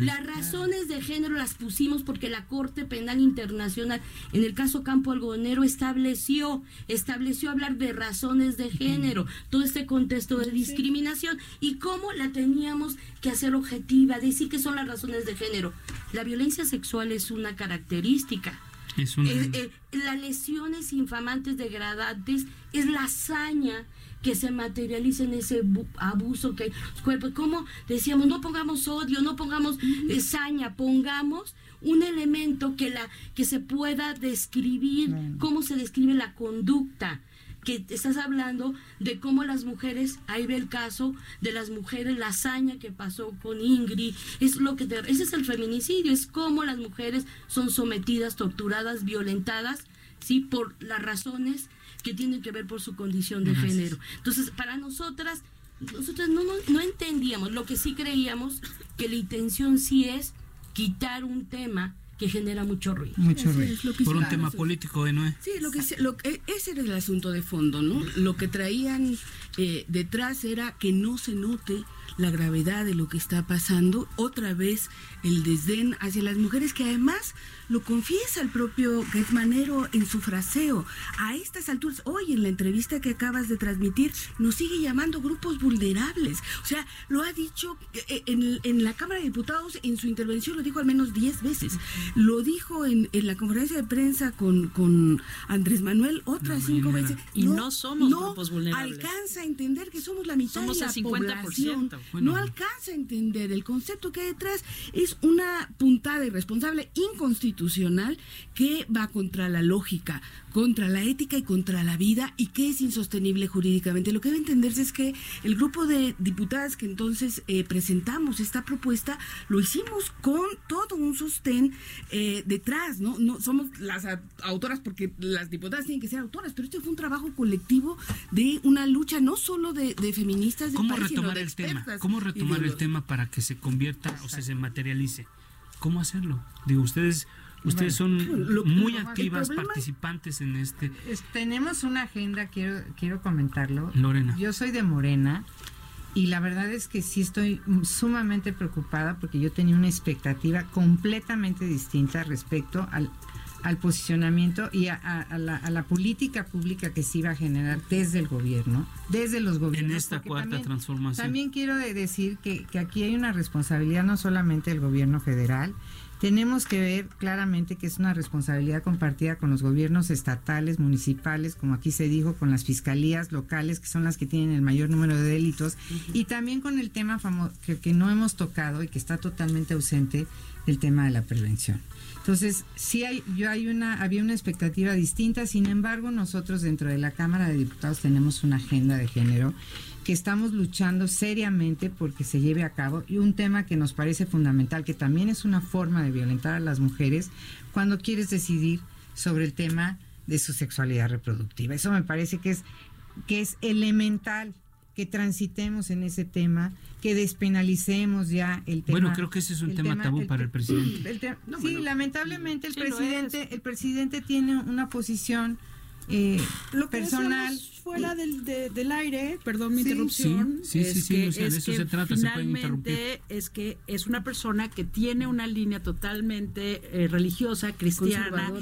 Las razones de género las pusimos porque la Corte Penal Internacional, en el caso Campo Algodonero, estableció, estableció hablar de razones de género, todo este contexto de discriminación y cómo la teníamos que hacer objetiva, decir que son las razones de género. La violencia sexual es una característica. Es eh, eh, las lesiones infamantes degradantes es la hazaña que se materialice en ese abuso que cuerpos. Como decíamos, no pongamos odio, no pongamos saña, pongamos un elemento que la que se pueda describir cómo se describe la conducta que estás hablando de cómo las mujeres, ahí ve el caso de las mujeres, la hazaña que pasó con Ingrid, es lo que ese es el feminicidio, es cómo las mujeres son sometidas, torturadas, violentadas, sí, por las razones que tienen que ver por su condición de género. Entonces, para nosotras, nosotras no, no, entendíamos, lo que sí creíamos que la intención sí es quitar un tema que genera mucho ruido. Mucho ruido. Por un tema político de Noé. Sí, lo que, lo, ese era el asunto de fondo, ¿no? Lo que traían eh, detrás era que no se note la gravedad de lo que está pasando, otra vez el desdén hacia las mujeres que además lo confiesa el propio Manero en su fraseo. A estas alturas, hoy en la entrevista que acabas de transmitir, nos sigue llamando grupos vulnerables. O sea, lo ha dicho eh, en, en la Cámara de Diputados, en su intervención lo dijo al menos 10 veces. Lo dijo en, en, la conferencia de prensa con, con Andrés Manuel otras cinco veces. Y no, somos grupos vulnerables. Alcanza a entender que somos la mitad de la población. no alcanza a entender el concepto que hay detrás. Es una puntada irresponsable, inconstitucional, que va contra la lógica, contra la ética y contra la vida y que es insostenible jurídicamente. Lo que debe entenderse es que el grupo de diputadas que entonces eh, presentamos esta propuesta lo hicimos con todo un sostén eh, detrás, ¿no? No somos las autoras porque las diputadas tienen que ser autoras, pero este fue un trabajo colectivo de una lucha no solo de, feministas, de ¿Cómo retomar el tema? ¿Cómo retomar el tema para que se convierta o se materialice? ¿Cómo hacerlo? Digo, ustedes Ustedes son muy activas participantes en este. tenemos una agenda, quiero, quiero comentarlo. Lorena. Yo soy de Morena y la verdad es que sí estoy sumamente preocupada porque yo tenía una expectativa completamente distinta respecto al, al posicionamiento y a, la, a, la, política pública que se iba a generar desde el gobierno, desde los gobiernos. En esta cuarta transformación. También quiero decir que, que aquí hay una responsabilidad no solamente del gobierno federal, tenemos que ver claramente que es una responsabilidad compartida con los gobiernos estatales, municipales, como aquí se dijo, con las fiscalías locales, que son las que tienen el mayor número de delitos, y también con el tema que, que no hemos tocado y que está totalmente ausente, el tema de la prevención. Entonces, sí hay, yo hay una, había una expectativa distinta, sin embargo, nosotros dentro de la Cámara de Diputados tenemos una agenda de género que estamos luchando seriamente porque se lleve a cabo. Y un tema que nos parece fundamental, que también es una forma de violentar a las mujeres cuando quieres decidir sobre el tema de su sexualidad reproductiva. Eso me parece que es que es elemental que transitemos en ese tema, que despenalicemos ya el tema. Bueno, creo que ese es un tema, tabú para el presidente. sí, lamentablemente el presidente, el presidente tiene una posición eh, lo personal. fuera del, del aire, perdón mi interrupción, sí, sí, sí, es que, eso se trata, finalmente es que es una persona que tiene una línea totalmente eh, religiosa, cristiana,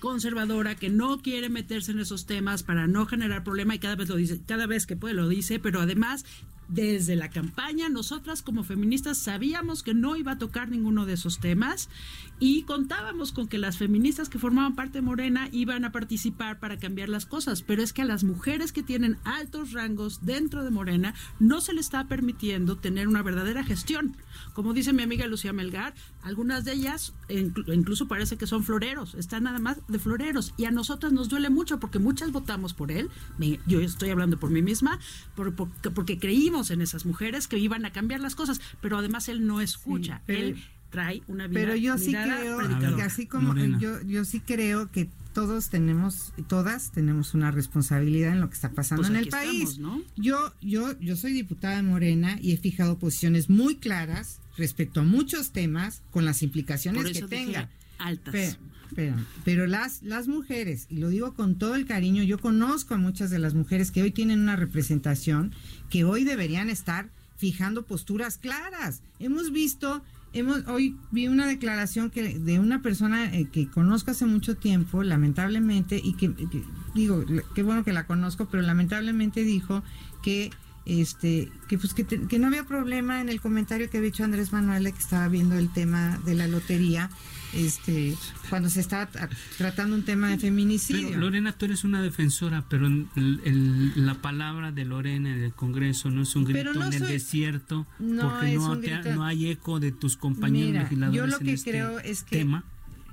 conservadora. que no quiere meterse en esos temas para no generar problema y cada vez lo dice, cada vez que puede lo dice, pero además desde la campaña nosotras como feministas sabíamos que no iba a tocar ninguno de esos temas y contábamos con que las feministas que formaban parte de Morena iban a participar para cambiar las cosas, pero es que a las mujeres que tienen altos rangos dentro de Morena no se les está permitiendo tener una verdadera gestión. Como dice mi amiga Lucía Melgar, algunas de ellas incluso parece que son floreros, están nada más de floreros. Y a nosotras nos duele mucho porque muchas votamos por él, yo estoy hablando por mí misma, porque creímos en esas mujeres que iban a cambiar las cosas, pero además él no escucha, él trae una vida Pero yo sí creo que así como yo yo sí creo que todos tenemos todas tenemos una responsabilidad en lo que está pasando pues en el país. ¿no? Yo yo yo soy diputada de Morena y he fijado posiciones muy claras respecto a muchos temas con las implicaciones que tenga. Altas. Pero, pero, las, las mujeres, y lo digo con todo el cariño, yo conozco a muchas de las mujeres que hoy tienen una representación, que hoy deberían estar fijando posturas claras. Hemos visto hemos hoy vi una declaración que de una persona eh, que conozco hace mucho tiempo, lamentablemente, y que, digo, qué bueno que la conozco, pero lamentablemente dijo que este que pues que, que, no había problema en el comentario que había hecho Andrés Manuel que estaba viendo el tema de la lotería este cuando se está tratando un tema de feminicidio. Lorena, tú eres una defensora, pero la palabra de Lorena en el Congreso no es un grito en el desierto, porque no, hay eco de tus compañeros legisladores yo lo que este creo es que, tema.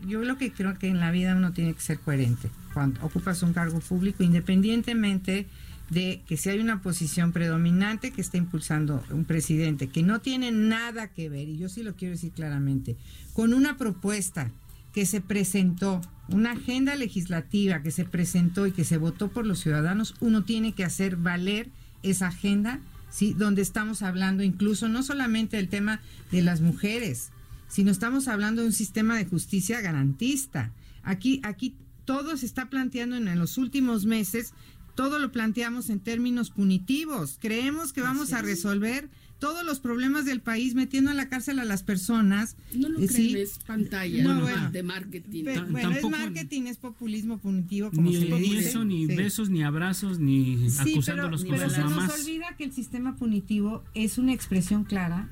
Yo lo que creo que en la vida uno tiene que ser coherente. Cuando ocupas un cargo público, independientemente de que si hay una posición predominante que está impulsando un presidente que no tiene nada que ver, y yo sí lo quiero decir claramente, con una propuesta que se presentó, una agenda legislativa que se presentó y que se votó por los ciudadanos, uno tiene que hacer valer esa agenda, ¿sí? donde estamos hablando incluso no solamente del tema de las mujeres, sino estamos hablando de un sistema de justicia garantista. Aquí, aquí todo se está planteando en los últimos meses todo lo planteamos en términos punitivos. Creemos que vamos a resolver todos los problemas del país metiendo a la cárcel a las personas. No lo creen, es pantalla de marketing. bueno, es marketing, es populismo punitivo, como se le dice. Eso, ni besos, ni abrazos, ni acusándolos con pero se nos olvida que el sistema punitivo es una expresión clara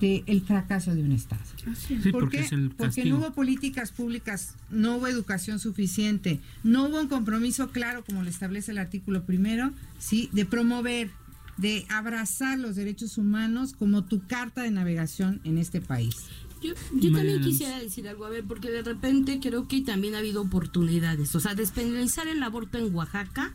del fracaso de un Estado. Sí, porque, es el porque no hubo políticas públicas, no hubo educación suficiente, no hubo un compromiso claro, como lo establece el artículo primero, sí, de promover, de abrazar los derechos humanos como tu carta de navegación en este país. Yo, yo también quisiera decir algo, a ver, porque de repente creo que también ha habido oportunidades. O sea, despenalizar el aborto en Oaxaca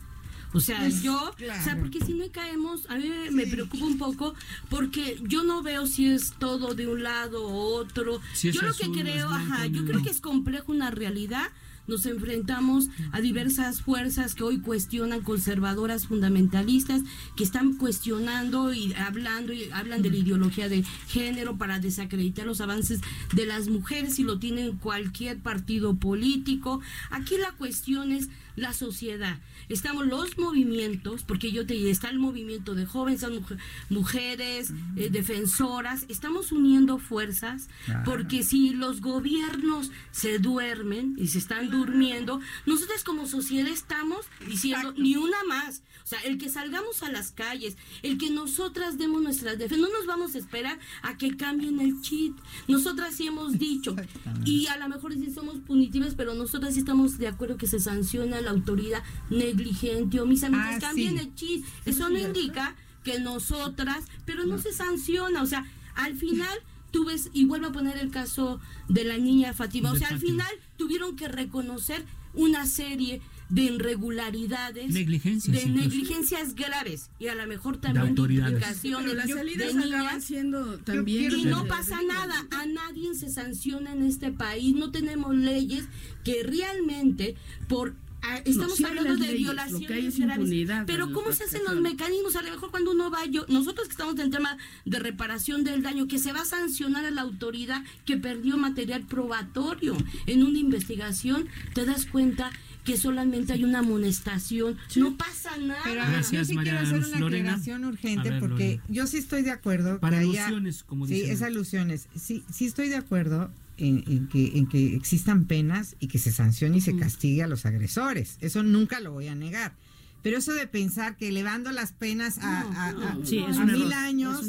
o sea, pues, yo, o sea, porque si no caemos, a mí me preocupa un poco porque yo no veo si es todo de un lado o otro. yo lo que creo, ajá, yo creo que es complejo una realidad nos enfrentamos a diversas fuerzas que hoy cuestionan conservadoras fundamentalistas que están cuestionando y hablando y hablan de la ideología de género para desacreditar los avances de las mujeres y lo tienen cualquier partido político. Aquí la cuestión es la sociedad. Estamos los movimientos, porque yo te está el movimiento de jóvenes, mujeres, eh, defensoras, estamos uniendo fuerzas, porque si los gobiernos se duermen y se están durmiendo, nosotros como sociedad estamos diciendo ni una más. O sea, el que salgamos a las calles, el que nosotras demos nuestras defensas, no nos vamos a esperar a que cambien el chip. Nosotras sí hemos dicho, y a lo mejor sí somos punitivas, pero nosotras sí estamos de acuerdo que se sanciona la autoridad negligente o mis amigos cambien el chip. Eso no indica que nosotras, pero no, se sanciona. O sea, al final tú ves, y vuelvo a poner el caso de la niña Fatima, o sea, al final tuvieron que reconocer una serie de irregularidades, negligencias, de negligencias graves y a lo mejor también de, implicaciones las salidas de siendo también y no pasa nada, a nadie se sanciona en este país, no tenemos leyes que realmente por Ah, estamos hablando de violaciones graves. Pero ¿cómo se hacen los mecanismos? A lo mejor cuando uno va, yo, nosotros que estamos en el tema de reparación del daño, que se va a sancionar a la autoridad que perdió material probatorio en una investigación, te das cuenta que solamente hay una amonestación, no pasa nada. Pero Gracias, yo sí quiero hacer una aclaración urgente porque yo sí estoy de acuerdo. Para alusiones, como dicen. Sí, es alusiones. Sí, sí estoy de acuerdo en, que, en que existan penas y que se sancione y se castigue a los agresores. Eso nunca lo voy a negar. Pero eso de pensar que elevando las penas a, mil años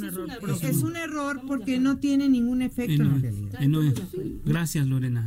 es un error, porque no tiene ningún efecto en realidad. Gracias, Lorena.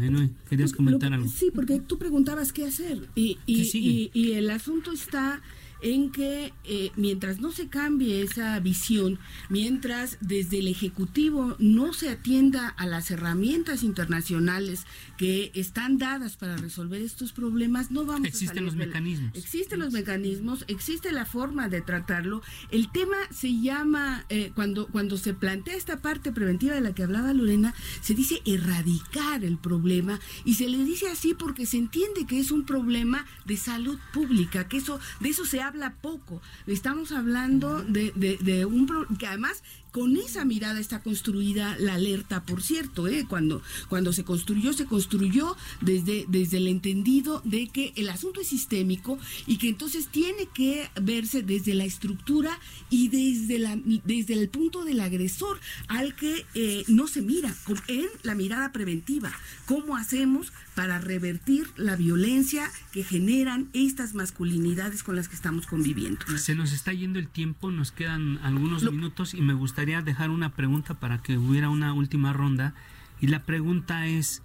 querías comentar algo. Sí, porque tú preguntabas qué hacer. Y, y, y el asunto está en que eh, mientras no se cambie esa visión, mientras desde el Ejecutivo no se atienda a las herramientas internacionales que están dadas para resolver estos problemas, no vamos Existen a salir los mecanismos. Existen los mecanismos, existe la forma de tratarlo. El tema se llama, eh, cuando, cuando se plantea esta parte preventiva de la que hablaba Lorena, se dice erradicar el problema y se le dice así porque se entiende que es un problema de salud pública, que eso, de eso se habla poco. Estamos hablando de, de, de un que además con esa mirada está construida la alerta, por cierto, ¿eh? cuando, cuando se construyó, se construyó desde, desde el entendido de que el asunto es sistémico y que entonces tiene que verse desde la estructura y desde, la, desde el punto del agresor al que eh, no se mira, en la mirada preventiva. ¿Cómo hacemos para revertir la violencia que generan estas masculinidades con las que estamos conviviendo? Se nos está yendo el tiempo, nos quedan algunos minutos y me gustaría dejar una pregunta para que hubiera una última ronda. Y la pregunta es,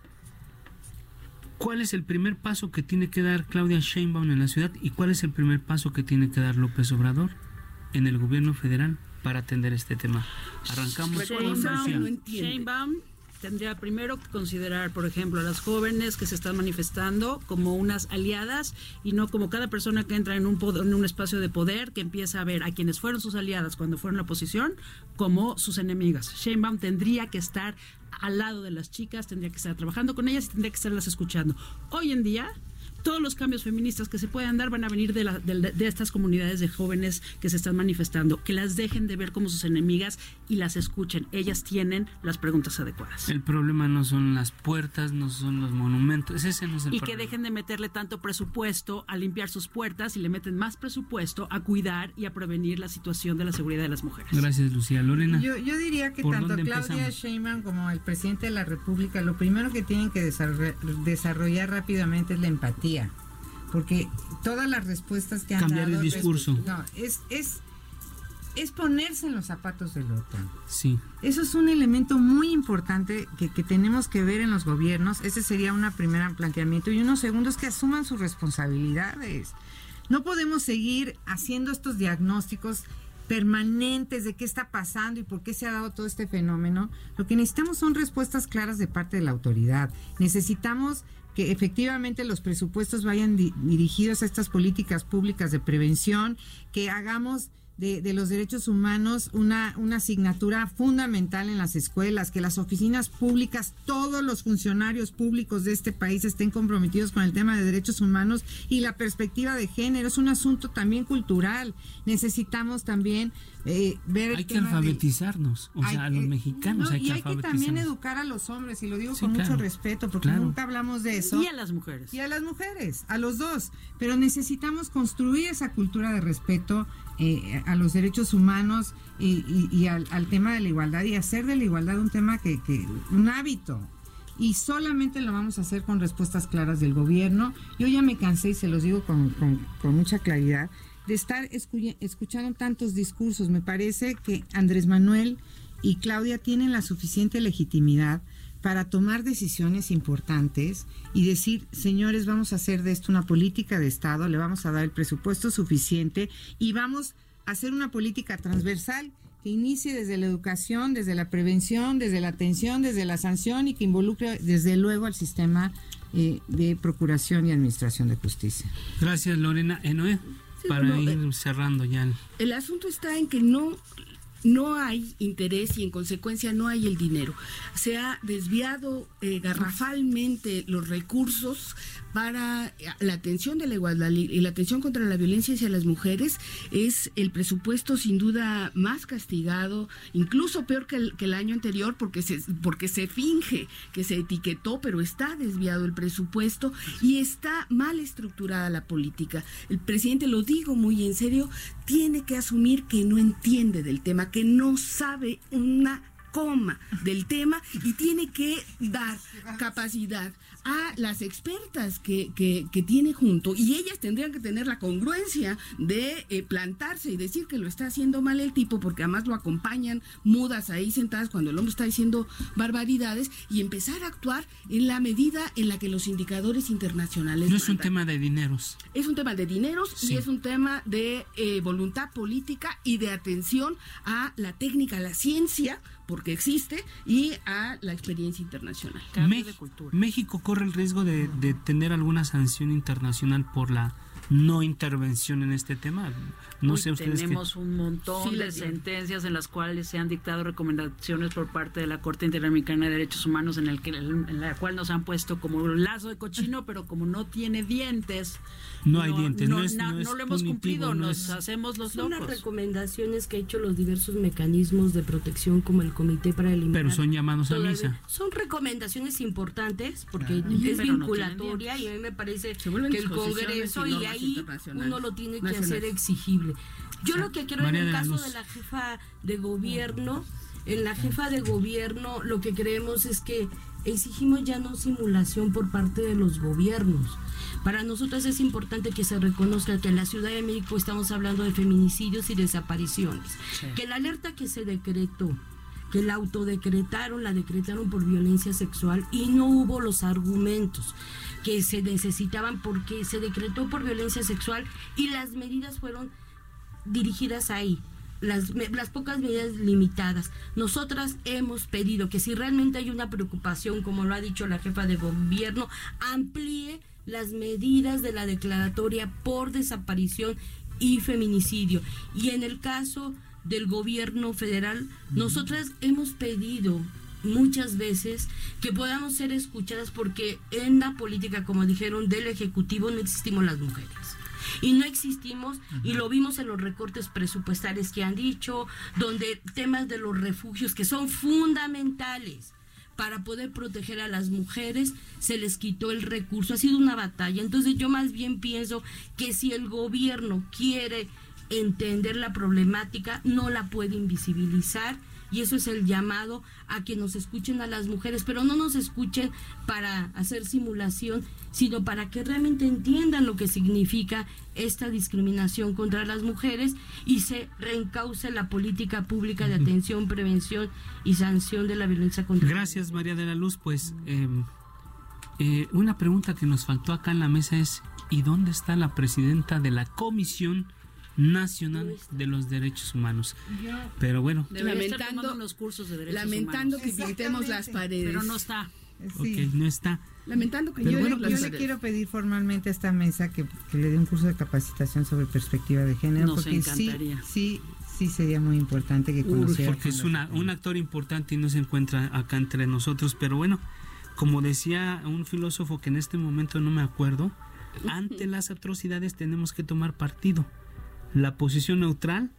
¿cuál es el primer paso que tiene que dar Claudia Sheinbaum en la ciudad y cuál es el primer paso que tiene que dar López Obrador en el gobierno federal para atender este tema? Arrancamos con Sheinbaum tendría primero que considerar, por ejemplo, a las jóvenes que se están manifestando como unas aliadas y no como cada persona que entra en un, espacio de poder que empieza a ver a quienes fueron sus aliadas cuando fueron la oposición como sus enemigas. Sheinbaum tendría que estar al lado de las chicas, tendría que estar trabajando con ellas y tendría que estarlas escuchando. Hoy en día todos los cambios feministas que se puedan dar van a venir de, de, estas comunidades de jóvenes que se están manifestando, que las dejen de ver como sus enemigas y las escuchen. Ellas tienen las preguntas adecuadas. El problema no son las puertas, no son los monumentos, ese no es el Y que dejen de meterle tanto presupuesto a limpiar sus puertas y le meten más presupuesto a cuidar y a prevenir la situación de la seguridad de las mujeres. Gracias, Lucía. Lorena. Yo, yo diría que tanto Claudia Sheinbaum como el presidente de la República, lo primero que tienen que desarrollar rápidamente es la empatía porque todas las respuestas que han Cambiar dado... el discurso. No, es, es es ponerse en los zapatos del otro. Sí. Eso es un elemento muy importante que, que tenemos que ver en los gobiernos. Ese sería un primer planteamiento. Y uno segundo es que asuman sus responsabilidades. No podemos seguir haciendo estos diagnósticos permanentes de qué está pasando y por qué se ha dado todo este fenómeno. Lo que necesitamos son respuestas claras de parte de la autoridad. Necesitamos que efectivamente los presupuestos vayan dirigidos a estas políticas públicas de prevención, que hagamos de, los derechos humanos una, una asignatura fundamental en las escuelas, que las oficinas públicas, todos los funcionarios públicos de este país estén comprometidos con el tema de derechos humanos y la perspectiva de género. Es un asunto también cultural. Necesitamos también eh, ver... Hay que alfabetizarnos, o sea, a los mexicanos hay que Y hay que también educar a los hombres, y lo digo con mucho respeto, porque nunca hablamos de eso. Y a las mujeres. Y a las mujeres, a los dos. Pero necesitamos construir esa cultura de respeto eh, a los derechos humanos y, al, tema de la igualdad y hacer de la igualdad un tema que, un hábito. Y solamente lo vamos a hacer con respuestas claras del gobierno. Yo ya me cansé y se los digo con, mucha claridad de estar escuchando tantos discursos. Me parece que Andrés Manuel y Claudia tienen la suficiente legitimidad para tomar decisiones importantes y decir, señores, vamos a hacer de esto una política de Estado, le vamos a dar el presupuesto suficiente y vamos a hacer una política transversal que inicie desde la educación, desde la prevención, desde la atención, desde la sanción y que involucre desde luego al sistema eh, de procuración y administración de justicia. Gracias, Lorena. Enoe, para ir eh, cerrando ya. el asunto está en que no no hay interés y en consecuencia no hay el dinero. Se ha desviado eh, garrafalmente los recursos para la atención de la igualdad y la atención contra la violencia hacia las mujeres. Es el presupuesto sin duda más castigado, incluso peor que el, que el año anterior porque se, porque se finge que se etiquetó, pero está desviado el presupuesto y está mal estructurada la política. El presidente, lo digo muy en serio, tiene que asumir que no entiende del tema, que no sabe una coma del tema y tiene que dar capacidad a las expertas que, que, tiene junto. Y ellas tendrían que tener la congruencia de eh, plantarse y decir que lo está haciendo mal el tipo porque además lo acompañan mudas ahí sentadas cuando el hombre está diciendo barbaridades y empezar a actuar en la medida en la que los indicadores internacionales no es un tema de dineros. Es un tema de dineros y es un tema de eh, voluntad política y de atención a la técnica a la ciencia porque existe y a la experiencia internacional. México corre el riesgo de, de tener alguna sanción internacional por la no intervención en este tema. No sé ustedes tenemos un montón de sentencias en las cuales se han dictado recomendaciones por parte de la Corte Interamericana de Derechos Humanos en el que en la cual nos han puesto como un lazo de cochino, pero como no tiene dientes, no, hay dientes, no, lo hemos cumplido, nos hacemos los locos. Son las recomendaciones que ha hecho los diversos mecanismos de protección como el Comité para eliminar. Pero son llamados a misa. Son recomendaciones importantes porque es vinculatoria y a mí me parece que el Congreso y hay uno lo tiene que hacer exigible. Yo lo que quiero en el caso de la jefa de gobierno, en la jefa de gobierno lo que creemos es que exigimos ya no simulación por parte de los gobiernos. Para nosotros es importante que se reconozca que en la Ciudad de México estamos hablando de feminicidios y desapariciones. Que la alerta que se decretó, que la autodecretaron, la decretaron por violencia sexual y no hubo los argumentos que se necesitaban porque se decretó por violencia sexual y las medidas fueron dirigidas ahí. Las, las, pocas medidas limitadas. Nosotras hemos pedido que si realmente hay una preocupación, como lo ha dicho la jefa de gobierno, amplíe las medidas de la declaratoria por desaparición y feminicidio. Y en el caso del gobierno federal, nosotras hemos pedido muchas veces que podamos ser escuchadas porque en la política, como dijeron, del Ejecutivo no existimos las mujeres. Y no existimos, y lo vimos en los recortes presupuestales que han dicho, donde temas de los refugios que son fundamentales para poder proteger a las mujeres, se les quitó el recurso. Ha sido una batalla. Entonces yo más bien pienso que si el gobierno quiere entender la problemática, no la puede invisibilizar y eso es el llamado a que nos escuchen a las mujeres, pero no nos escuchen para hacer simulación, sino para que realmente entiendan lo que significa esta discriminación contra las mujeres y se reencauce la política pública de atención, prevención y sanción de la violencia contra Gracias, María de la Luz. Pues em, eh, una pregunta que nos faltó acá en la mesa es, ¿y dónde está la presidenta de la Comisión? Nacional de los Derechos Humanos. Pero bueno, lamentando los cursos de derechos lamentando que pintemos las paredes. Pero no está. Sí. no está. Lamentando que yo, yo, le, yo le quiero pedir formalmente a esta mesa que, que, le dé un curso de capacitación sobre perspectiva de género. Nos porque encantaría. Sí, sí, sí sería muy importante que conociera. Porque es una, un actor importante y no se encuentra acá entre nosotros. Pero bueno, como decía un filósofo que en este momento no me acuerdo, ante las atrocidades tenemos que tomar partido. La posición neutral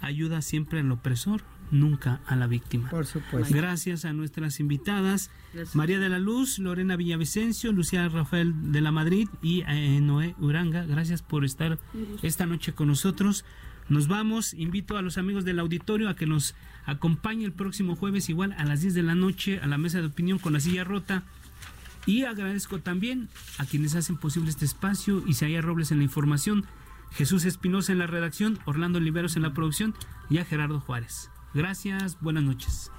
ayuda siempre al opresor, nunca a la víctima. Por supuesto. Gracias a nuestras invitadas, María de la Luz, Lorena Villavicencio, Lucía Rafael de la Madrid y eh, Noé Uranga. Gracias por estar esta noche con nosotros. Nos vamos, invito a los amigos del auditorio a que nos acompañe el próximo jueves igual a las 10 de la noche a la mesa de opinión con la silla rota. Y agradezco también a quienes hacen posible este espacio, Isaías Robles en la información, Jesús Espinosa en la redacción, Orlando Oliveros en la producción y a Gerardo Juárez. Gracias, buenas noches.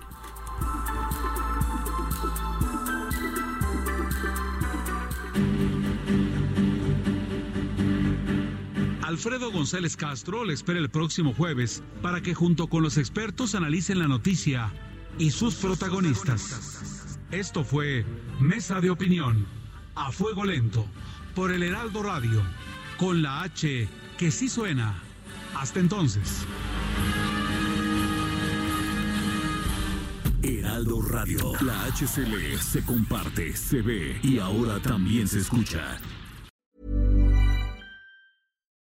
Alfredo González Castro le espera el próximo jueves para que junto con los expertos analicen la noticia y sus protagonistas. Esto fue Mesa de Opinión, a fuego lento, por el Heraldo Radio, con la H que sí suena. Hasta entonces. Heraldo Radio, la HCL se comparte, se ve y ahora también se escucha.